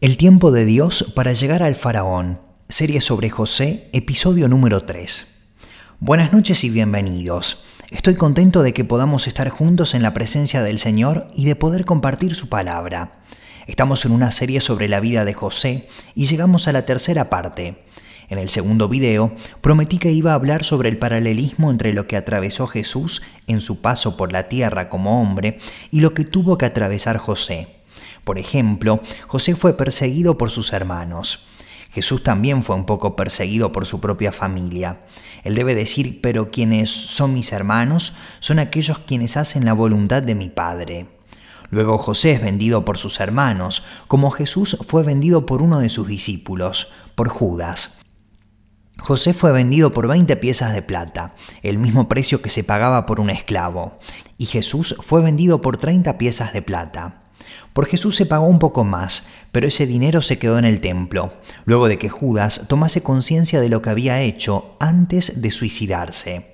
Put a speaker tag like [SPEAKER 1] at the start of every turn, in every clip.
[SPEAKER 1] El tiempo de Dios para llegar al faraón. Serie sobre José, episodio número 3. Buenas noches y bienvenidos. Estoy contento de que podamos estar juntos en la presencia del Señor y de poder compartir su palabra. Estamos en una serie sobre la vida de José y llegamos a la tercera parte. En el segundo video prometí que iba a hablar sobre el paralelismo entre lo que atravesó Jesús en su paso por la tierra como hombre y lo que tuvo que atravesar José. Por ejemplo, José fue perseguido por sus hermanos. Jesús también fue un poco perseguido por su propia familia. Él debe decir, pero quienes son mis hermanos son aquellos quienes hacen la voluntad de mi Padre. Luego José es vendido por sus hermanos, como Jesús fue vendido por uno de sus discípulos, por Judas. José fue vendido por 20 piezas de plata, el mismo precio que se pagaba por un esclavo, y Jesús fue vendido por 30 piezas de plata. Por Jesús se pagó un poco más, pero ese dinero se quedó en el templo, luego de que Judas tomase conciencia de lo que había hecho antes de suicidarse.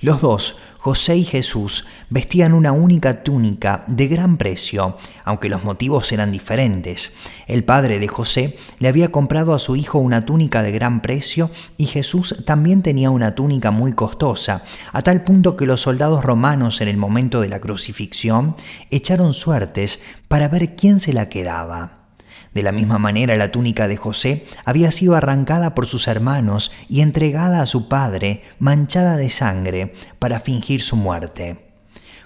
[SPEAKER 1] Los dos, José y Jesús, vestían una única túnica de gran precio, aunque los motivos eran diferentes. El padre de José le había comprado a su hijo una túnica de gran precio y Jesús también tenía una túnica muy costosa, a tal punto que los soldados romanos en el momento de la crucifixión echaron suertes para ver quién se la quedaba. De la misma manera la túnica de José había sido arrancada por sus hermanos y entregada a su padre, manchada de sangre, para fingir su muerte.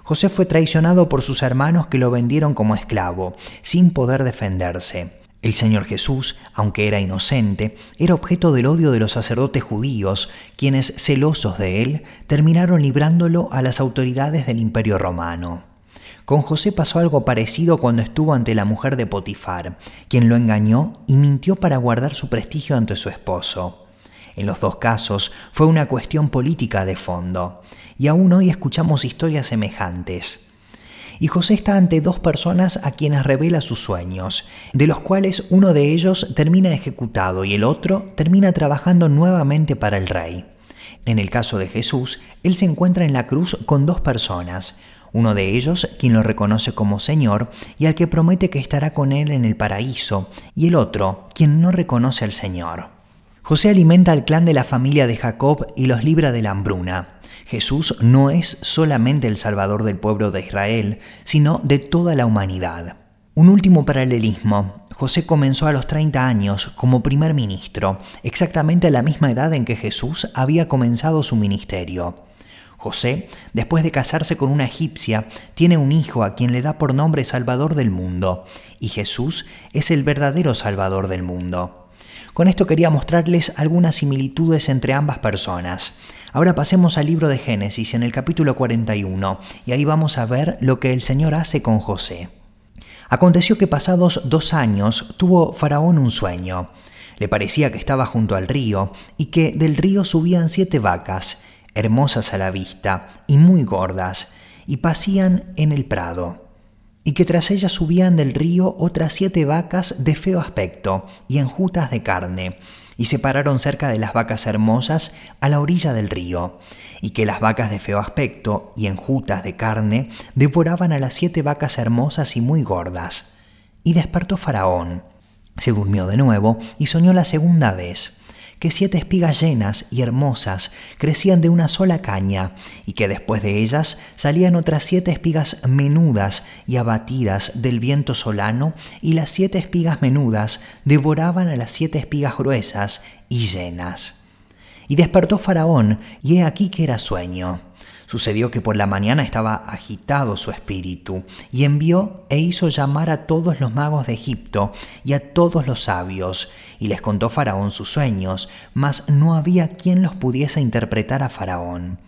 [SPEAKER 1] José fue traicionado por sus hermanos que lo vendieron como esclavo, sin poder defenderse. El Señor Jesús, aunque era inocente, era objeto del odio de los sacerdotes judíos, quienes, celosos de él, terminaron librándolo a las autoridades del imperio romano. Con José pasó algo parecido cuando estuvo ante la mujer de Potifar, quien lo engañó y mintió para guardar su prestigio ante su esposo. En los dos casos fue una cuestión política de fondo, y aún hoy escuchamos historias semejantes. Y José está ante dos personas a quienes revela sus sueños, de los cuales uno de ellos termina ejecutado y el otro termina trabajando nuevamente para el rey. En el caso de Jesús, él se encuentra en la cruz con dos personas, uno de ellos quien lo reconoce como Señor y al que promete que estará con él en el paraíso, y el otro quien no reconoce al Señor. José alimenta al clan de la familia de Jacob y los libra de la hambruna. Jesús no es solamente el Salvador del pueblo de Israel, sino de toda la humanidad. Un último paralelismo. José comenzó a los 30 años como primer ministro, exactamente a la misma edad en que Jesús había comenzado su ministerio. José, después de casarse con una egipcia, tiene un hijo a quien le da por nombre Salvador del mundo, y Jesús es el verdadero Salvador del mundo. Con esto quería mostrarles algunas similitudes entre ambas personas. Ahora pasemos al libro de Génesis en el capítulo 41, y ahí vamos a ver lo que el Señor hace con José. Aconteció que pasados dos años tuvo Faraón un sueño. Le parecía que estaba junto al río y que del río subían siete vacas, hermosas a la vista y muy gordas, y pasían en el prado, y que tras ellas subían del río otras siete vacas de feo aspecto y enjutas de carne, y se pararon cerca de las vacas hermosas a la orilla del río, y que las vacas de feo aspecto y enjutas de carne devoraban a las siete vacas hermosas y muy gordas. Y despertó Faraón. Se durmió de nuevo y soñó la segunda vez que siete espigas llenas y hermosas crecían de una sola caña, y que después de ellas salían otras siete espigas menudas y abatidas del viento solano, y las siete espigas menudas devoraban a las siete espigas gruesas y llenas. Y despertó Faraón, y he aquí que era sueño. Sucedió que por la mañana estaba agitado su espíritu, y envió e hizo llamar a todos los magos de Egipto y a todos los sabios, y les contó Faraón sus sueños, mas no había quien los pudiese interpretar a Faraón.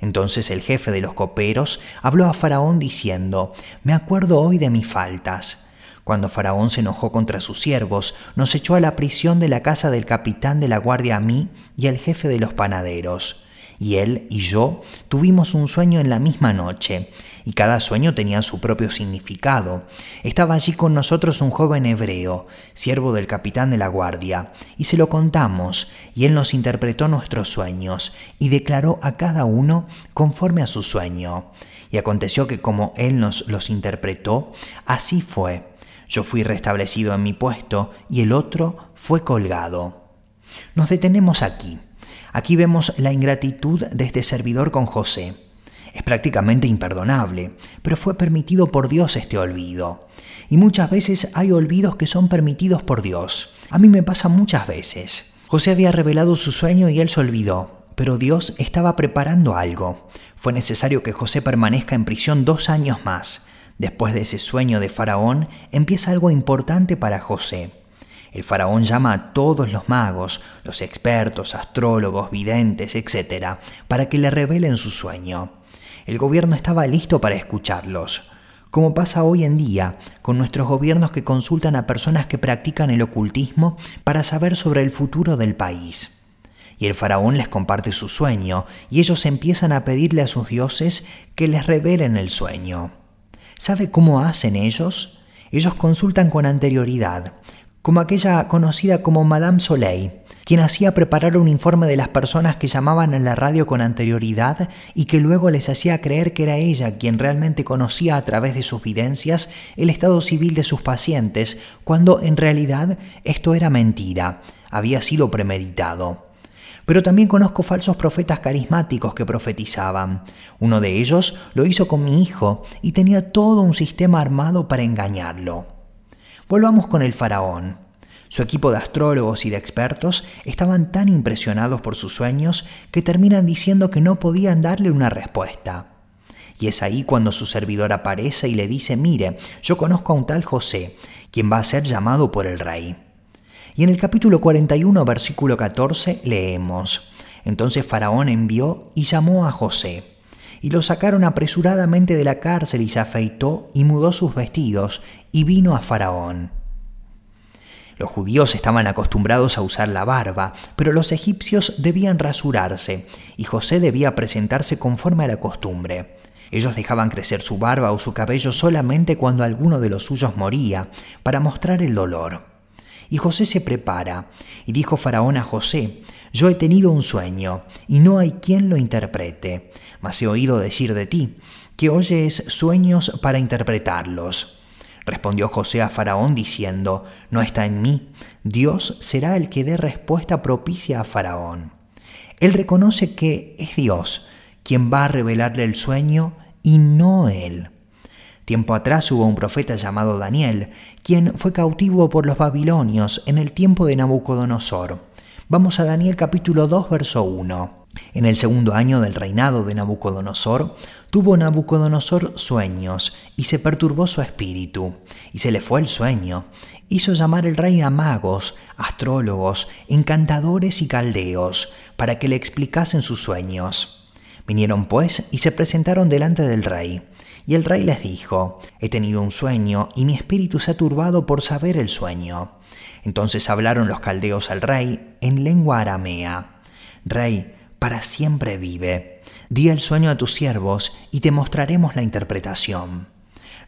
[SPEAKER 1] Entonces el jefe de los coperos habló a Faraón diciendo, Me acuerdo hoy de mis faltas. Cuando Faraón se enojó contra sus siervos, nos echó a la prisión de la casa del capitán de la guardia a mí y al jefe de los panaderos y él y yo tuvimos un sueño en la misma noche, y cada sueño tenía su propio significado. Estaba allí con nosotros un joven hebreo, siervo del capitán de la guardia, y se lo contamos, y él nos interpretó nuestros sueños, y declaró a cada uno conforme a su sueño. Y aconteció que como él nos los interpretó, así fue. Yo fui restablecido en mi puesto y el otro fue colgado. Nos detenemos aquí. Aquí vemos la ingratitud de este servidor con José. Es prácticamente imperdonable, pero fue permitido por Dios este olvido. Y muchas veces hay olvidos que son permitidos por Dios. A mí me pasa muchas veces. José había revelado su sueño y él se olvidó, pero Dios estaba preparando algo. Fue necesario que José permanezca en prisión dos años más. Después de ese sueño de Faraón, empieza algo importante para José. El faraón llama a todos los magos, los expertos, astrólogos, videntes, etc., para que le revelen su sueño. El gobierno estaba listo para escucharlos, como pasa hoy en día con nuestros gobiernos que consultan a personas que practican el ocultismo para saber sobre el futuro del país. Y el faraón les comparte su sueño y ellos empiezan a pedirle a sus dioses que les revelen el sueño. ¿Sabe cómo hacen ellos? Ellos consultan con anterioridad, como aquella conocida como Madame Soleil, quien hacía preparar un informe de las personas que llamaban a la radio con anterioridad y que luego les hacía creer que era ella quien realmente conocía a través de sus videncias el estado civil de sus pacientes, cuando en realidad esto era mentira, había sido premeditado. Pero también conozco falsos profetas carismáticos que profetizaban. Uno de ellos lo hizo con mi hijo y tenía todo un sistema armado para engañarlo. Volvamos con el faraón. Su equipo de astrólogos y de expertos estaban tan impresionados por sus sueños que terminan diciendo que no podían darle una respuesta. Y es ahí cuando su servidor aparece y le dice, mire, yo conozco a un tal José, quien va a ser llamado por el rey. Y en el capítulo 41, versículo 14, leemos, entonces Faraón envió y llamó a José. Y lo sacaron apresuradamente de la cárcel y se afeitó y mudó sus vestidos y vino a Faraón. Los judíos estaban acostumbrados a usar la barba, pero los egipcios debían rasurarse, y José debía presentarse conforme a la costumbre. Ellos dejaban crecer su barba o su cabello solamente cuando alguno de los suyos moría, para mostrar el dolor. Y José se prepara, y dijo Faraón a José, Yo he tenido un sueño, y no hay quien lo interprete, mas he oído decir de ti, que oyes sueños para interpretarlos. Respondió José a Faraón diciendo, No está en mí, Dios será el que dé respuesta propicia a Faraón. Él reconoce que es Dios quien va a revelarle el sueño y no él. Tiempo atrás hubo un profeta llamado Daniel, quien fue cautivo por los babilonios en el tiempo de Nabucodonosor. Vamos a Daniel capítulo 2, verso 1. En el segundo año del reinado de Nabucodonosor, tuvo Nabucodonosor sueños y se perturbó su espíritu, y se le fue el sueño. Hizo llamar el rey a magos, astrólogos, encantadores y caldeos, para que le explicasen sus sueños. Vinieron pues y se presentaron delante del rey. Y el rey les dijo, He tenido un sueño y mi espíritu se ha turbado por saber el sueño. Entonces hablaron los caldeos al rey en lengua aramea. Rey, para siempre vive. Di el sueño a tus siervos y te mostraremos la interpretación.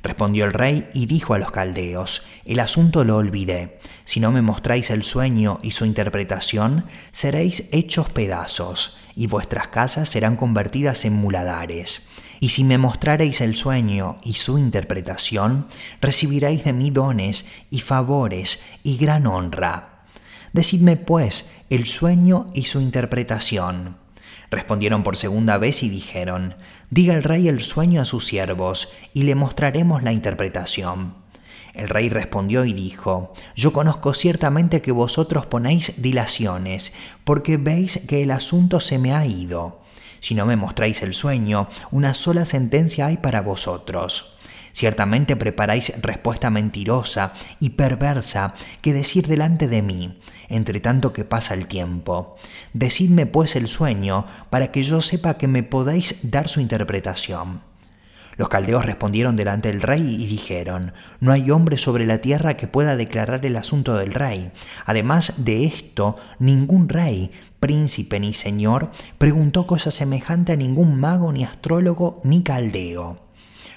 [SPEAKER 1] Respondió el rey y dijo a los caldeos, El asunto lo olvidé. Si no me mostráis el sueño y su interpretación, seréis hechos pedazos, y vuestras casas serán convertidas en muladares. Y si me mostraréis el sueño y su interpretación, recibiréis de mí dones y favores y gran honra. Decidme pues el sueño y su interpretación. Respondieron por segunda vez y dijeron, Diga el rey el sueño a sus siervos, y le mostraremos la interpretación. El rey respondió y dijo, Yo conozco ciertamente que vosotros ponéis dilaciones, porque veis que el asunto se me ha ido. Si no me mostráis el sueño, una sola sentencia hay para vosotros. Ciertamente preparáis respuesta mentirosa y perversa que decir delante de mí, entre tanto que pasa el tiempo. Decidme pues el sueño, para que yo sepa que me podéis dar su interpretación. Los caldeos respondieron delante del rey y dijeron, No hay hombre sobre la tierra que pueda declarar el asunto del rey. Además de esto, ningún rey, príncipe ni señor preguntó cosa semejante a ningún mago ni astrólogo ni caldeo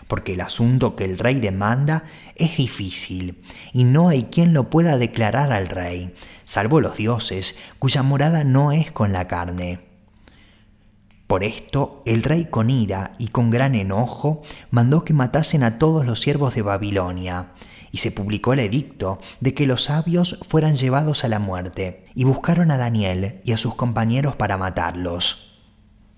[SPEAKER 1] porque el asunto que el rey demanda es difícil, y no hay quien lo pueda declarar al rey, salvo los dioses, cuya morada no es con la carne. Por esto el rey con ira y con gran enojo mandó que matasen a todos los siervos de Babilonia, y se publicó el edicto de que los sabios fueran llevados a la muerte, y buscaron a Daniel y a sus compañeros para matarlos.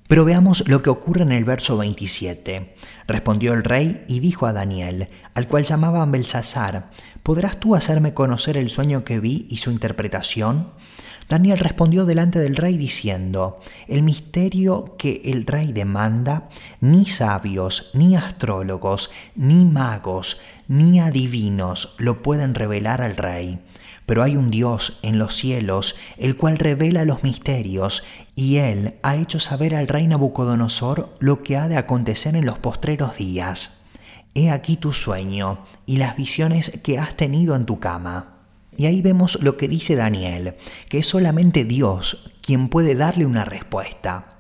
[SPEAKER 1] Pero veamos lo que ocurre en el verso 27. Respondió el rey y dijo a Daniel, al cual llamaban Belsasar, ¿podrás tú hacerme conocer el sueño que vi y su interpretación? Daniel respondió delante del rey diciendo, el misterio que el rey demanda, ni sabios, ni astrólogos, ni magos, ni adivinos lo pueden revelar al rey. Pero hay un Dios en los cielos, el cual revela los misterios, y él ha hecho saber al rey Nabucodonosor lo que ha de acontecer en los postreros días. He aquí tu sueño y las visiones que has tenido en tu cama. Y ahí vemos lo que dice Daniel, que es solamente Dios quien puede darle una respuesta.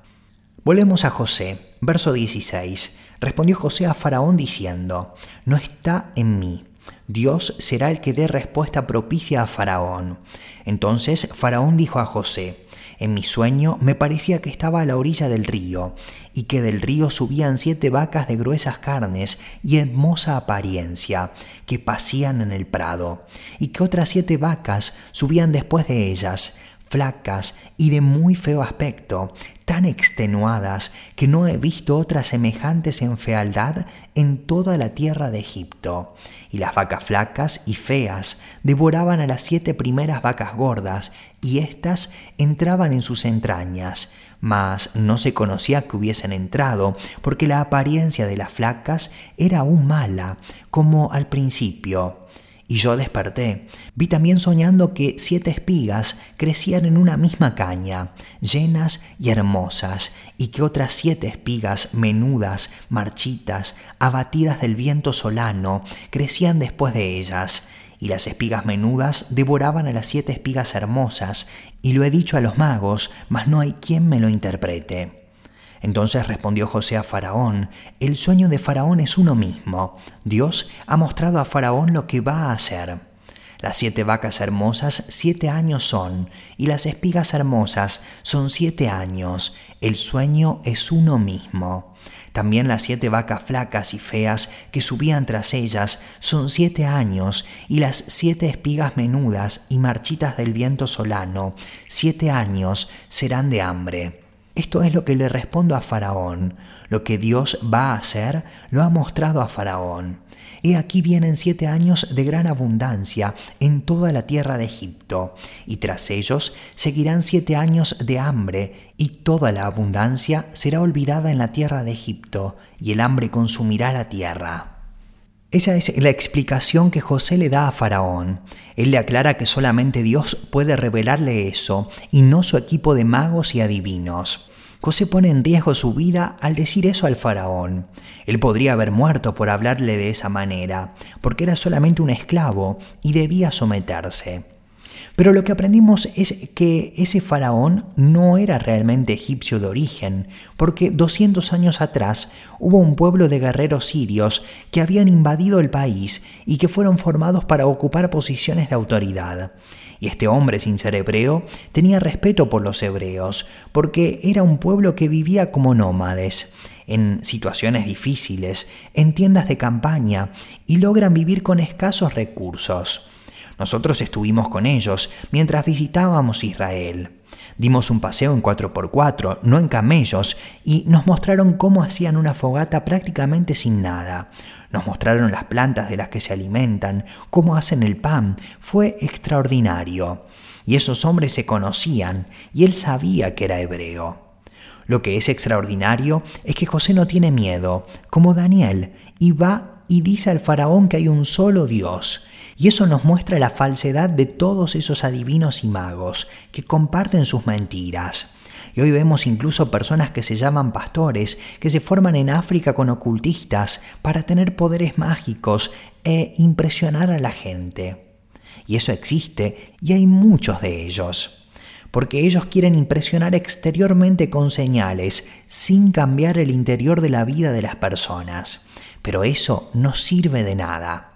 [SPEAKER 1] Volvemos a José, verso 16. Respondió José a Faraón diciendo, No está en mí. Dios será el que dé respuesta propicia a Faraón. Entonces Faraón dijo a José, en mi sueño me parecía que estaba a la orilla del río, y que del río subían siete vacas de gruesas carnes y hermosa apariencia, que pasían en el prado, y que otras siete vacas subían después de ellas, flacas y de muy feo aspecto, tan extenuadas que no he visto otras semejantes en fealdad en toda la tierra de Egipto. Y las vacas flacas y feas devoraban a las siete primeras vacas gordas, y éstas entraban en sus entrañas, mas no se conocía que hubiesen entrado, porque la apariencia de las flacas era aún mala, como al principio. Y yo desperté. Vi también soñando que siete espigas crecían en una misma caña, llenas y hermosas, y que otras siete espigas menudas, marchitas, abatidas del viento solano, crecían después de ellas. Y las espigas menudas devoraban a las siete espigas hermosas, y lo he dicho a los magos, mas no hay quien me lo interprete. Entonces respondió José a Faraón, el sueño de Faraón es uno mismo. Dios ha mostrado a Faraón lo que va a hacer. Las siete vacas hermosas siete años son, y las espigas hermosas son siete años. El sueño es uno mismo. También las siete vacas flacas y feas que subían tras ellas son siete años, y las siete espigas menudas y marchitas del viento solano, siete años serán de hambre. Esto es lo que le respondo a Faraón. Lo que Dios va a hacer lo ha mostrado a Faraón. He aquí vienen siete años de gran abundancia en toda la tierra de Egipto, y tras ellos seguirán siete años de hambre, y toda la abundancia será olvidada en la tierra de Egipto, y el hambre consumirá la tierra. Esa es la explicación que José le da a Faraón. Él le aclara que solamente Dios puede revelarle eso y no su equipo de magos y adivinos. José pone en riesgo su vida al decir eso al faraón. Él podría haber muerto por hablarle de esa manera, porque era solamente un esclavo y debía someterse. Pero lo que aprendimos es que ese faraón no era realmente egipcio de origen, porque 200 años atrás hubo un pueblo de guerreros sirios que habían invadido el país y que fueron formados para ocupar posiciones de autoridad. Y este hombre sin ser hebreo tenía respeto por los hebreos, porque era un pueblo que vivía como nómades en situaciones difíciles, en tiendas de campaña, y logran vivir con escasos recursos. Nosotros estuvimos con ellos mientras visitábamos Israel. Dimos un paseo en 4x4, no en camellos, y nos mostraron cómo hacían una fogata prácticamente sin nada. Nos mostraron las plantas de las que se alimentan, cómo hacen el pan. Fue extraordinario. Y esos hombres se conocían, y él sabía que era hebreo. Lo que es extraordinario es que José no tiene miedo, como Daniel, y va y dice al faraón que hay un solo Dios y eso nos muestra la falsedad de todos esos adivinos y magos que comparten sus mentiras. Y hoy vemos incluso personas que se llaman pastores, que se forman en África con ocultistas para tener poderes mágicos e impresionar a la gente. Y eso existe y hay muchos de ellos. Porque ellos quieren impresionar exteriormente con señales, sin cambiar el interior de la vida de las personas. Pero eso no sirve de nada.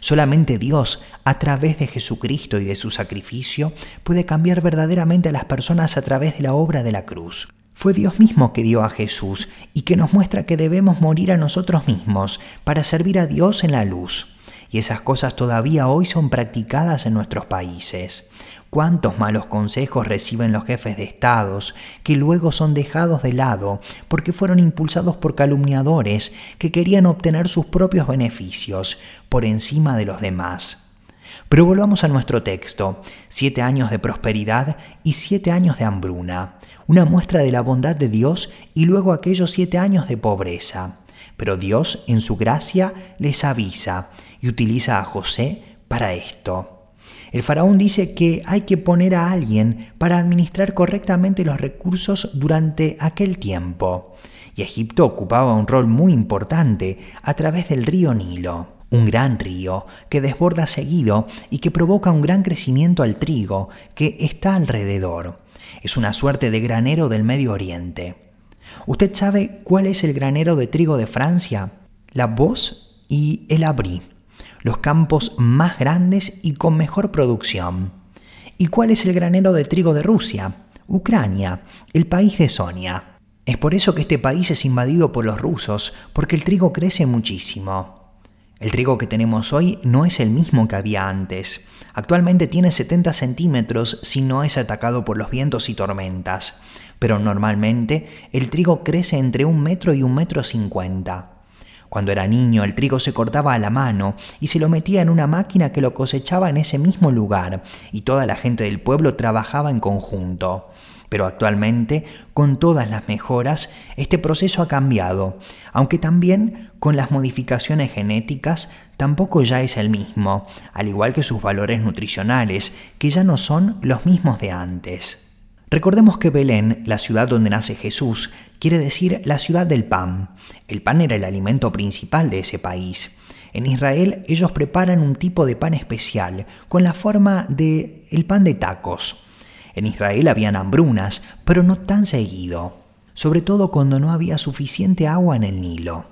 [SPEAKER 1] Solamente Dios, a través de Jesucristo y de su sacrificio, puede cambiar verdaderamente a las personas a través de la obra de la cruz. Fue Dios mismo que dio a Jesús y que nos muestra que debemos morir a nosotros mismos para servir a Dios en la luz. Y esas cosas todavía hoy son practicadas en nuestros países. Cuántos malos consejos reciben los jefes de estados, que luego son dejados de lado porque fueron impulsados por calumniadores que querían obtener sus propios beneficios por encima de los demás. Pero volvamos a nuestro texto, siete años de prosperidad y siete años de hambruna, una muestra de la bondad de Dios y luego aquellos siete años de pobreza. Pero Dios, en su gracia, les avisa y utiliza a José para esto. El faraón dice que hay que poner a alguien para administrar correctamente los recursos durante aquel tiempo. Y Egipto ocupaba un rol muy importante a través del río Nilo, un gran río que desborda seguido y que provoca un gran crecimiento al trigo que está alrededor. Es una suerte de granero del Medio Oriente. ¿Usted sabe cuál es el granero de trigo de Francia? La Voz y el Abri los campos más grandes y con mejor producción. ¿Y cuál es el granero de trigo de Rusia? Ucrania, el país de Sonia. Es por eso que este país es invadido por los rusos, porque el trigo crece muchísimo. El trigo que tenemos hoy no es el mismo que había antes. Actualmente tiene 70 centímetros si no es atacado por los vientos y tormentas, pero normalmente el trigo crece entre un metro y un metro cincuenta. Cuando era niño el trigo se cortaba a la mano y se lo metía en una máquina que lo cosechaba en ese mismo lugar y toda la gente del pueblo trabajaba en conjunto. Pero actualmente, con todas las mejoras, este proceso ha cambiado, aunque también con las modificaciones genéticas tampoco ya es el mismo, al igual que sus valores nutricionales, que ya no son los mismos de antes. Recordemos que Belén, la ciudad donde nace Jesús, quiere decir la ciudad del pan. El pan era el alimento principal de ese país. En Israel ellos preparan un tipo de pan especial con la forma de el pan de tacos. En Israel habían hambrunas, pero no tan seguido, sobre todo cuando no había suficiente agua en el Nilo.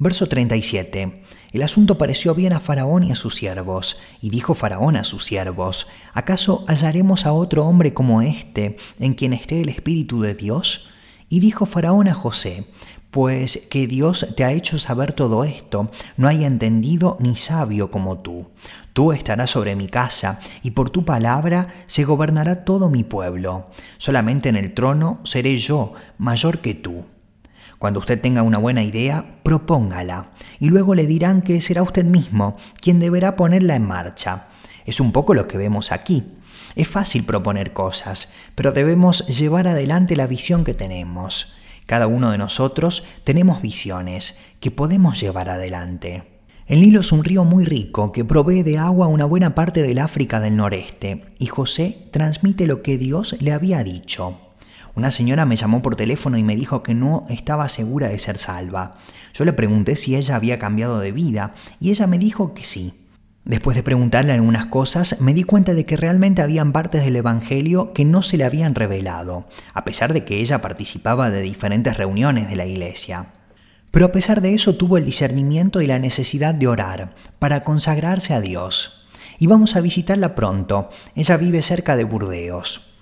[SPEAKER 1] Verso 37. El asunto pareció bien a Faraón y a sus siervos, y dijo Faraón a sus siervos, ¿acaso hallaremos a otro hombre como éste, en quien esté el Espíritu de Dios? Y dijo Faraón a José, pues que Dios te ha hecho saber todo esto, no hay entendido ni sabio como tú. Tú estarás sobre mi casa, y por tu palabra se gobernará todo mi pueblo. Solamente en el trono seré yo, mayor que tú. Cuando usted tenga una buena idea, propóngala y luego le dirán que será usted mismo quien deberá ponerla en marcha. Es un poco lo que vemos aquí. Es fácil proponer cosas, pero debemos llevar adelante la visión que tenemos. Cada uno de nosotros tenemos visiones que podemos llevar adelante. El Nilo es un río muy rico que provee de agua una buena parte del África del noreste, y José transmite lo que Dios le había dicho. Una señora me llamó por teléfono y me dijo que no estaba segura de ser salva. Yo le pregunté si ella había cambiado de vida y ella me dijo que sí. Después de preguntarle algunas cosas, me di cuenta de que realmente habían partes del Evangelio que no se le habían revelado, a pesar de que ella participaba de diferentes reuniones de la iglesia. Pero a pesar de eso tuvo el discernimiento y la necesidad de orar, para consagrarse a Dios. Y vamos a visitarla pronto, ella vive cerca de Burdeos.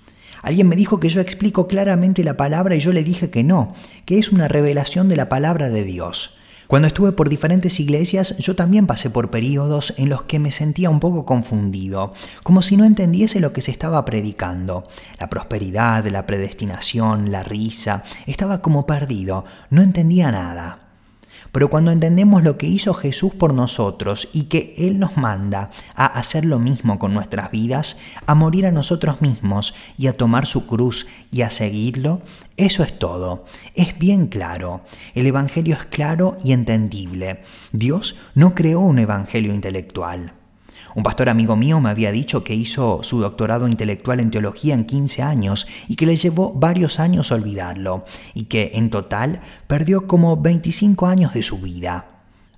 [SPEAKER 1] Alguien me dijo que yo explico claramente la palabra y yo le dije que no, que es una revelación de la palabra de Dios. Cuando estuve por diferentes iglesias, yo también pasé por periodos en los que me sentía un poco confundido, como si no entendiese lo que se estaba predicando. La prosperidad, la predestinación, la risa, estaba como perdido, no entendía nada. Pero cuando entendemos lo que hizo Jesús por nosotros y que Él nos manda a hacer lo mismo con nuestras vidas, a morir a nosotros mismos y a tomar su cruz y a seguirlo, eso es todo. Es bien claro. El Evangelio es claro y entendible. Dios no creó un Evangelio intelectual. Un pastor amigo mío me había dicho que hizo su doctorado intelectual en teología en 15 años y que le llevó varios años olvidarlo y que en total perdió como 25 años de su vida.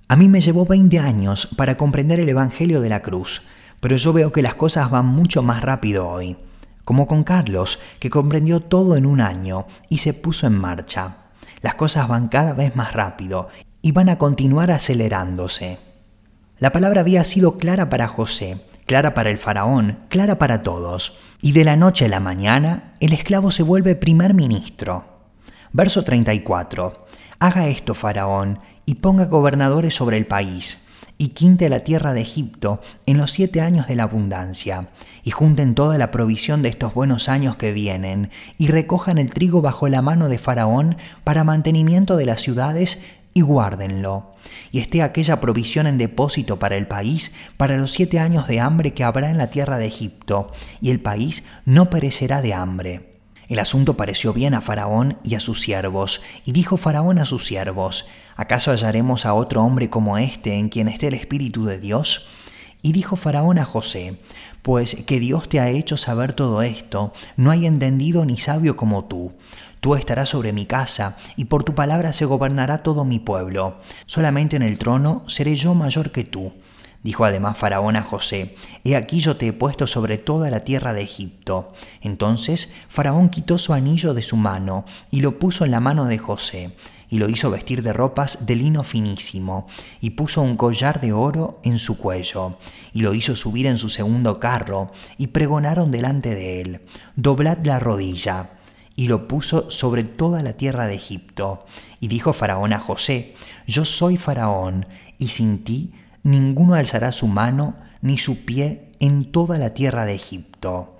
[SPEAKER 1] A mí me llevó 20 años para comprender el Evangelio de la cruz, pero yo veo que las cosas van mucho más rápido hoy, como con Carlos, que comprendió todo en un año y se puso en marcha. Las cosas van cada vez más rápido y van a continuar acelerándose. La palabra había sido clara para José, clara para el faraón, clara para todos. Y de la noche a la mañana, el esclavo se vuelve primer ministro. Verso 34. Haga esto, faraón, y ponga gobernadores sobre el país. y quinte la tierra de Egipto en los siete años de la abundancia, y junten toda la provisión de estos buenos años que vienen, y recojan el trigo bajo la mano de Faraón para mantenimiento de las ciudades, y guárdenlo. Y esté aquella provisión en depósito para el país para los siete años de hambre que habrá en la tierra de Egipto, y el país no perecerá de hambre. El asunto pareció bien a Faraón y a sus siervos, y dijo Faraón a sus siervos, ¿acaso hallaremos a otro hombre como este en quien esté el Espíritu de Dios? Y dijo Faraón a José, pues que Dios te ha hecho saber todo esto, no hay entendido ni sabio como tú. Tú estarás sobre mi casa, y por tu palabra se gobernará todo mi pueblo. Solamente en el trono seré yo mayor que tú. Dijo además Faraón a José, He aquí yo te he puesto sobre toda la tierra de Egipto. Entonces Faraón quitó su anillo de su mano y lo puso en la mano de José, y lo hizo vestir de ropas de lino finísimo, y puso un collar de oro en su cuello, y lo hizo subir en su segundo carro, y pregonaron delante de él, Doblad la rodilla y lo puso sobre toda la tierra de Egipto. Y dijo Faraón a José, Yo soy Faraón, y sin ti ninguno alzará su mano ni su pie en toda la tierra de Egipto.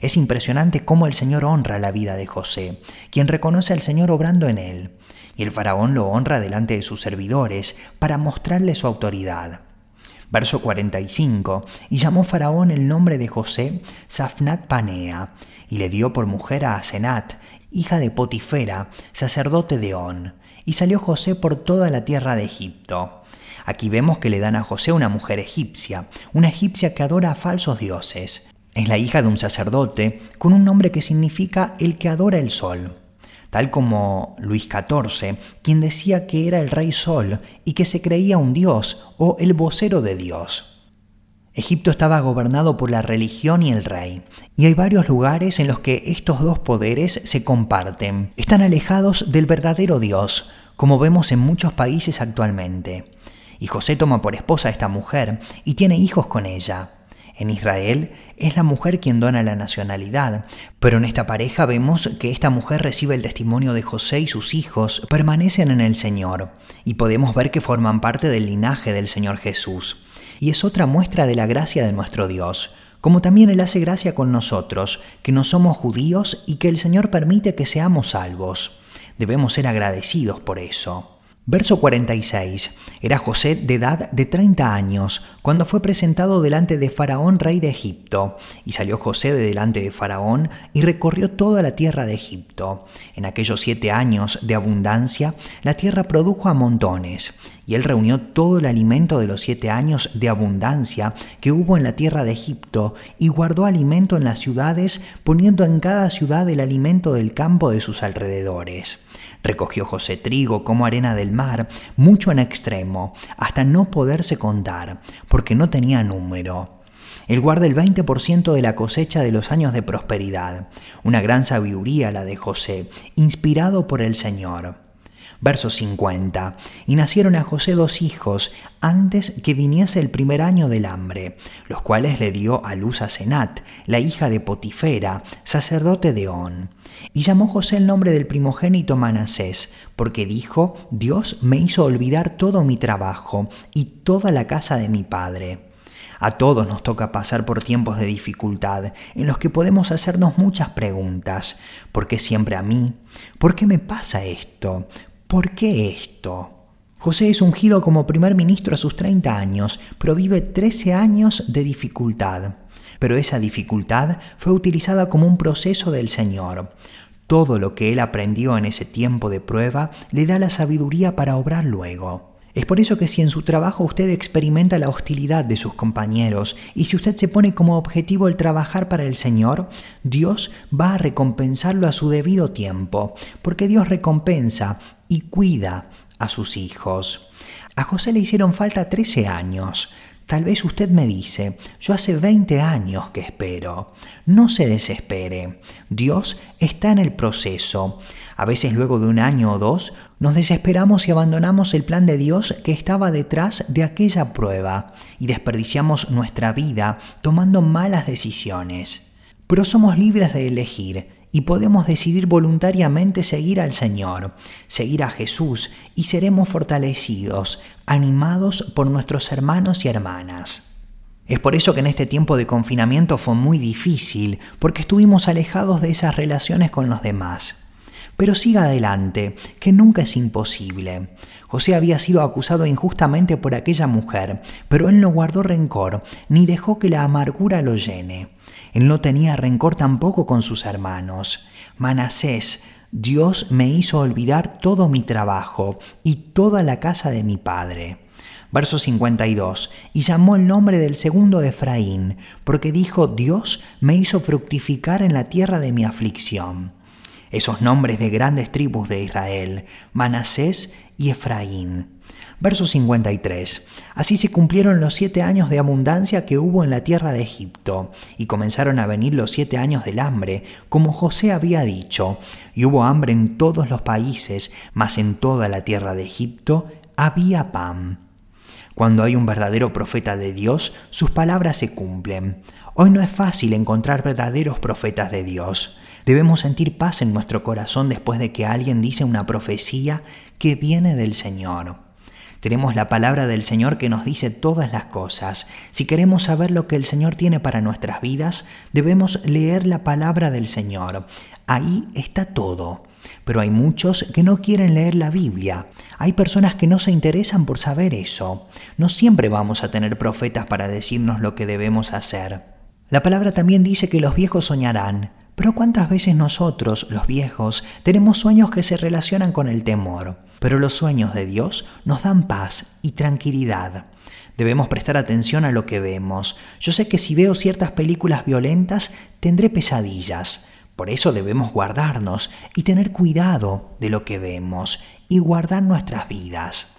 [SPEAKER 1] Es impresionante cómo el Señor honra la vida de José, quien reconoce al Señor obrando en él, y el faraón lo honra delante de sus servidores para mostrarle su autoridad. Verso 45, y llamó Faraón el nombre de José Safnat Panea, y le dio por mujer a Asenat, hija de Potifera, sacerdote de On, y salió José por toda la tierra de Egipto. Aquí vemos que le dan a José una mujer egipcia, una egipcia que adora a falsos dioses. Es la hija de un sacerdote con un nombre que significa el que adora el sol, tal como Luis XIV, quien decía que era el rey sol y que se creía un dios o el vocero de Dios. Egipto estaba gobernado por la religión y el rey, y hay varios lugares en los que estos dos poderes se comparten. Están alejados del verdadero Dios, como vemos en muchos países actualmente. Y José toma por esposa a esta mujer y tiene hijos con ella. En Israel es la mujer quien dona la nacionalidad, pero en esta pareja vemos que esta mujer recibe el testimonio de José y sus hijos permanecen en el Señor, y podemos ver que forman parte del linaje del Señor Jesús. Y es otra muestra de la gracia de nuestro Dios, como también Él hace gracia con nosotros, que no somos judíos y que el Señor permite que seamos salvos. Debemos ser agradecidos por eso. Verso 46. Era José de edad de 30 años cuando fue presentado delante de Faraón, rey de Egipto. Y salió José de delante de Faraón y recorrió toda la tierra de Egipto. En aquellos siete años de abundancia, la tierra produjo a montones. Y él reunió todo el alimento de los siete años de abundancia que hubo en la tierra de Egipto y guardó alimento en las ciudades, poniendo en cada ciudad el alimento del campo de sus alrededores. Recogió José trigo como arena del mar, mucho en extremo, hasta no poderse contar, porque no tenía número. Él guarda el 20% de la cosecha de los años de prosperidad, una gran sabiduría la de José, inspirado por el Señor. Verso 50. Y nacieron a José dos hijos antes que viniese el primer año del hambre, los cuales le dio a luz a Senat, la hija de Potifera, sacerdote de On. Y llamó José el nombre del primogénito Manasés, porque dijo, Dios me hizo olvidar todo mi trabajo y toda la casa de mi padre. A todos nos toca pasar por tiempos de dificultad en los que podemos hacernos muchas preguntas. ¿Por qué siempre a mí? ¿Por qué me pasa esto? ¿Por qué esto? José es ungido como primer ministro a sus 30 años, pero vive 13 años de dificultad. Pero esa dificultad fue utilizada como un proceso del Señor. Todo lo que él aprendió en ese tiempo de prueba le da la sabiduría para obrar luego. Es por eso que si en su trabajo usted experimenta la hostilidad de sus compañeros y si usted se pone como objetivo el trabajar para el Señor, Dios va a recompensarlo a su debido tiempo, porque Dios recompensa y cuida a sus hijos. A José le hicieron falta 13 años. Tal vez usted me dice, yo hace 20 años que espero. No se desespere. Dios está en el proceso. A veces luego de un año o dos nos desesperamos y abandonamos el plan de Dios que estaba detrás de aquella prueba y desperdiciamos nuestra vida tomando malas decisiones. Pero somos libres de elegir y podemos decidir voluntariamente seguir al Señor, seguir a Jesús y seremos fortalecidos, animados por nuestros hermanos y hermanas. Es por eso que en este tiempo de confinamiento fue muy difícil, porque estuvimos alejados de esas relaciones con los demás. Pero siga adelante, que nunca es imposible. José había sido acusado injustamente por aquella mujer, pero él no guardó rencor, ni dejó que la amargura lo llene. Él no tenía rencor tampoco con sus hermanos. Manasés, Dios me hizo olvidar todo mi trabajo y toda la casa de mi padre. Verso 52. Y llamó el nombre del segundo Efraín, porque dijo, Dios me hizo fructificar en la tierra de mi aflicción. Esos nombres de grandes tribus de Israel, Manasés y Efraín. Verso 53. Así se cumplieron los siete años de abundancia que hubo en la tierra de Egipto, y comenzaron a venir los siete años del hambre, como José había dicho, y hubo hambre en todos los países, mas en toda la tierra de Egipto había pan. Cuando hay un verdadero profeta de Dios, sus palabras se cumplen. Hoy no es fácil encontrar verdaderos profetas de Dios. Debemos sentir paz en nuestro corazón después de que alguien dice una profecía que viene del Señor. Tenemos la palabra del Señor que nos dice todas las cosas. Si queremos saber lo que el Señor tiene para nuestras vidas, debemos leer la palabra del Señor. Ahí está todo. Pero hay muchos que no quieren leer la Biblia. Hay personas que no se interesan por saber eso. No siempre vamos a tener profetas para decirnos lo que debemos hacer. La palabra también dice que los viejos soñarán, pero ¿cuántas veces nosotros, los viejos, tenemos sueños que se relacionan con el temor? pero los sueños de Dios nos dan paz y tranquilidad. Debemos prestar atención a lo que vemos. Yo sé que si veo ciertas películas violentas, tendré pesadillas. Por eso debemos guardarnos y tener cuidado de lo que vemos y guardar nuestras vidas.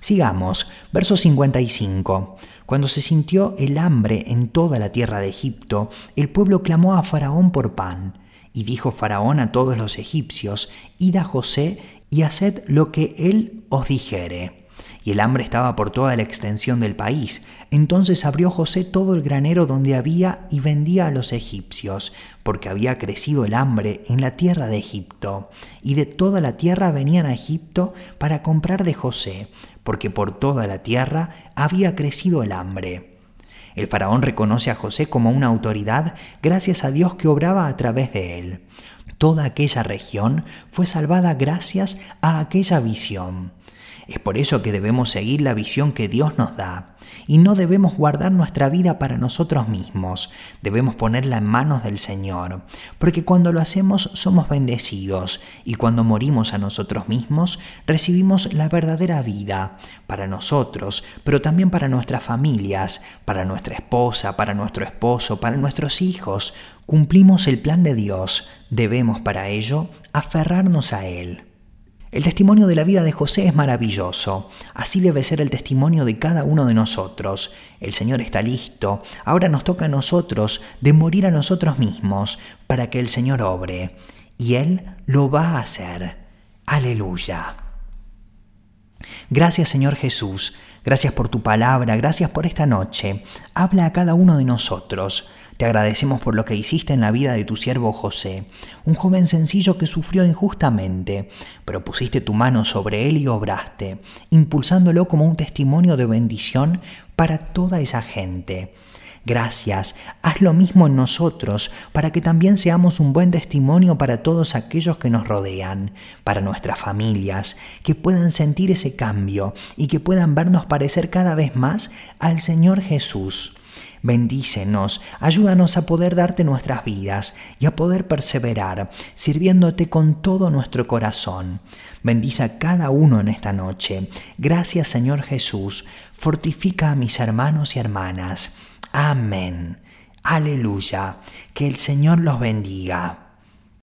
[SPEAKER 1] Sigamos, verso 55. Cuando se sintió el hambre en toda la tierra de Egipto, el pueblo clamó a Faraón por pan. Y dijo Faraón a todos los egipcios, Id a José y haced lo que él os dijere. Y el hambre estaba por toda la extensión del país. Entonces abrió José todo el granero donde había y vendía a los egipcios, porque había crecido el hambre en la tierra de Egipto. Y de toda la tierra venían a Egipto para comprar de José, porque por toda la tierra había crecido el hambre. El faraón reconoce a José como una autoridad gracias a Dios que obraba a través de él. Toda aquella región fue salvada gracias a aquella visión. Es por eso que debemos seguir la visión que Dios nos da. Y no debemos guardar nuestra vida para nosotros mismos, debemos ponerla en manos del Señor, porque cuando lo hacemos somos bendecidos. Y cuando morimos a nosotros mismos recibimos la verdadera vida. Para nosotros, pero también para nuestras familias, para nuestra esposa, para nuestro esposo, para nuestros hijos. Cumplimos el plan de Dios, debemos para ello aferrarnos a Él. El testimonio de la vida de José es maravilloso. Así debe ser el testimonio de cada uno de nosotros. El Señor está listo. Ahora nos toca a nosotros de morir a nosotros mismos para que el Señor obre. Y Él lo va a hacer. Aleluya. Gracias Señor Jesús. Gracias por tu palabra. Gracias por esta noche. Habla a cada uno de nosotros. Te agradecemos por lo que hiciste en la vida de tu siervo José, un joven sencillo que sufrió injustamente, pero pusiste tu mano sobre él y obraste, impulsándolo como un testimonio de bendición para toda esa gente. Gracias, haz lo mismo en nosotros para que también seamos un buen testimonio para todos aquellos que nos rodean, para nuestras familias, que puedan sentir ese cambio y que puedan vernos parecer cada vez más al Señor Jesús. Bendícenos, ayúdanos a poder darte nuestras vidas y a poder perseverar, sirviéndote con todo nuestro corazón. Bendice a cada uno en esta noche. Gracias Señor Jesús. Fortifica a mis hermanos y hermanas. Amén. Aleluya. Que el Señor los bendiga.